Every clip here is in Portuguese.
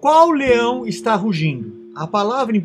Qual leão está rugindo? A palavra em 1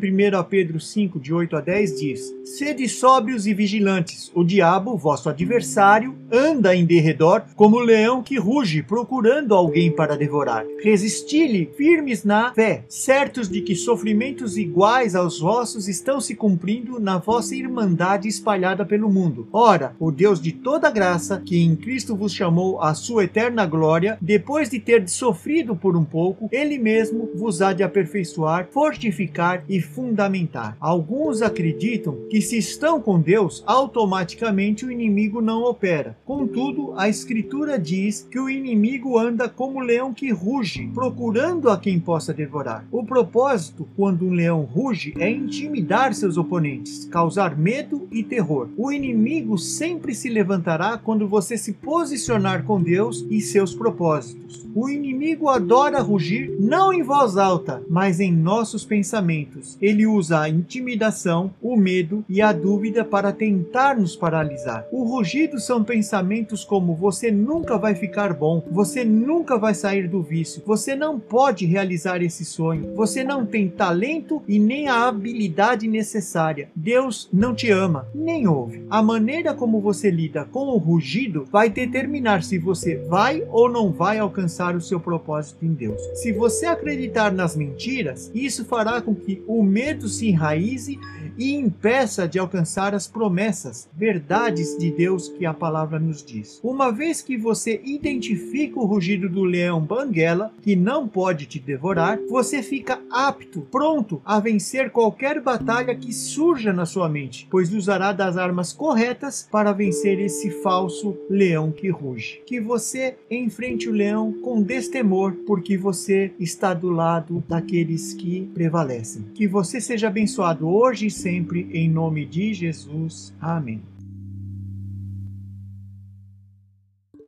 Pedro 5, de 8 a 10 diz: Sede sóbrios e vigilantes. O diabo, vosso adversário, anda em derredor como leão que ruge, procurando alguém para devorar. Resisti-lhe firmes na fé, certos de que sofrimentos iguais aos vossos estão se cumprindo na vossa irmandade espalhada pelo mundo. Ora, o Deus de toda graça, que em Cristo vos chamou à sua eterna glória, depois de ter sofrido por um pouco, ele mesmo vos há de aperfeiçoar, fortificar fortificar e fundamentar. Alguns acreditam que se estão com Deus, automaticamente o inimigo não opera. Contudo, a Escritura diz que o inimigo anda como leão que ruge, procurando a quem possa devorar. O propósito, quando um leão ruge, é intimidar seus oponentes, causar medo e terror. O inimigo sempre se levantará quando você se posicionar com Deus e seus propósitos. O inimigo adora rugir não em voz alta, mas em nossos pensamentos pensamentos. Ele usa a intimidação, o medo e a dúvida para tentar nos paralisar. O rugido são pensamentos como você nunca vai ficar bom, você nunca vai sair do vício, você não pode realizar esse sonho, você não tem talento e nem a habilidade necessária. Deus não te ama, nem ouve. A maneira como você lida com o rugido vai determinar se você vai ou não vai alcançar o seu propósito em Deus. Se você acreditar nas mentiras, isso fará com que o medo se enraize e impeça de alcançar as promessas, verdades de Deus que a palavra nos diz. Uma vez que você identifica o rugido do leão banguela, que não pode te devorar, você fica apto, pronto a vencer qualquer batalha que surja na sua mente, pois usará das armas corretas para vencer esse falso leão que ruge. Que você enfrente o leão com destemor, porque você está do lado daqueles que prevalecem. Que você seja abençoado hoje e sempre, em nome de Jesus. Amém.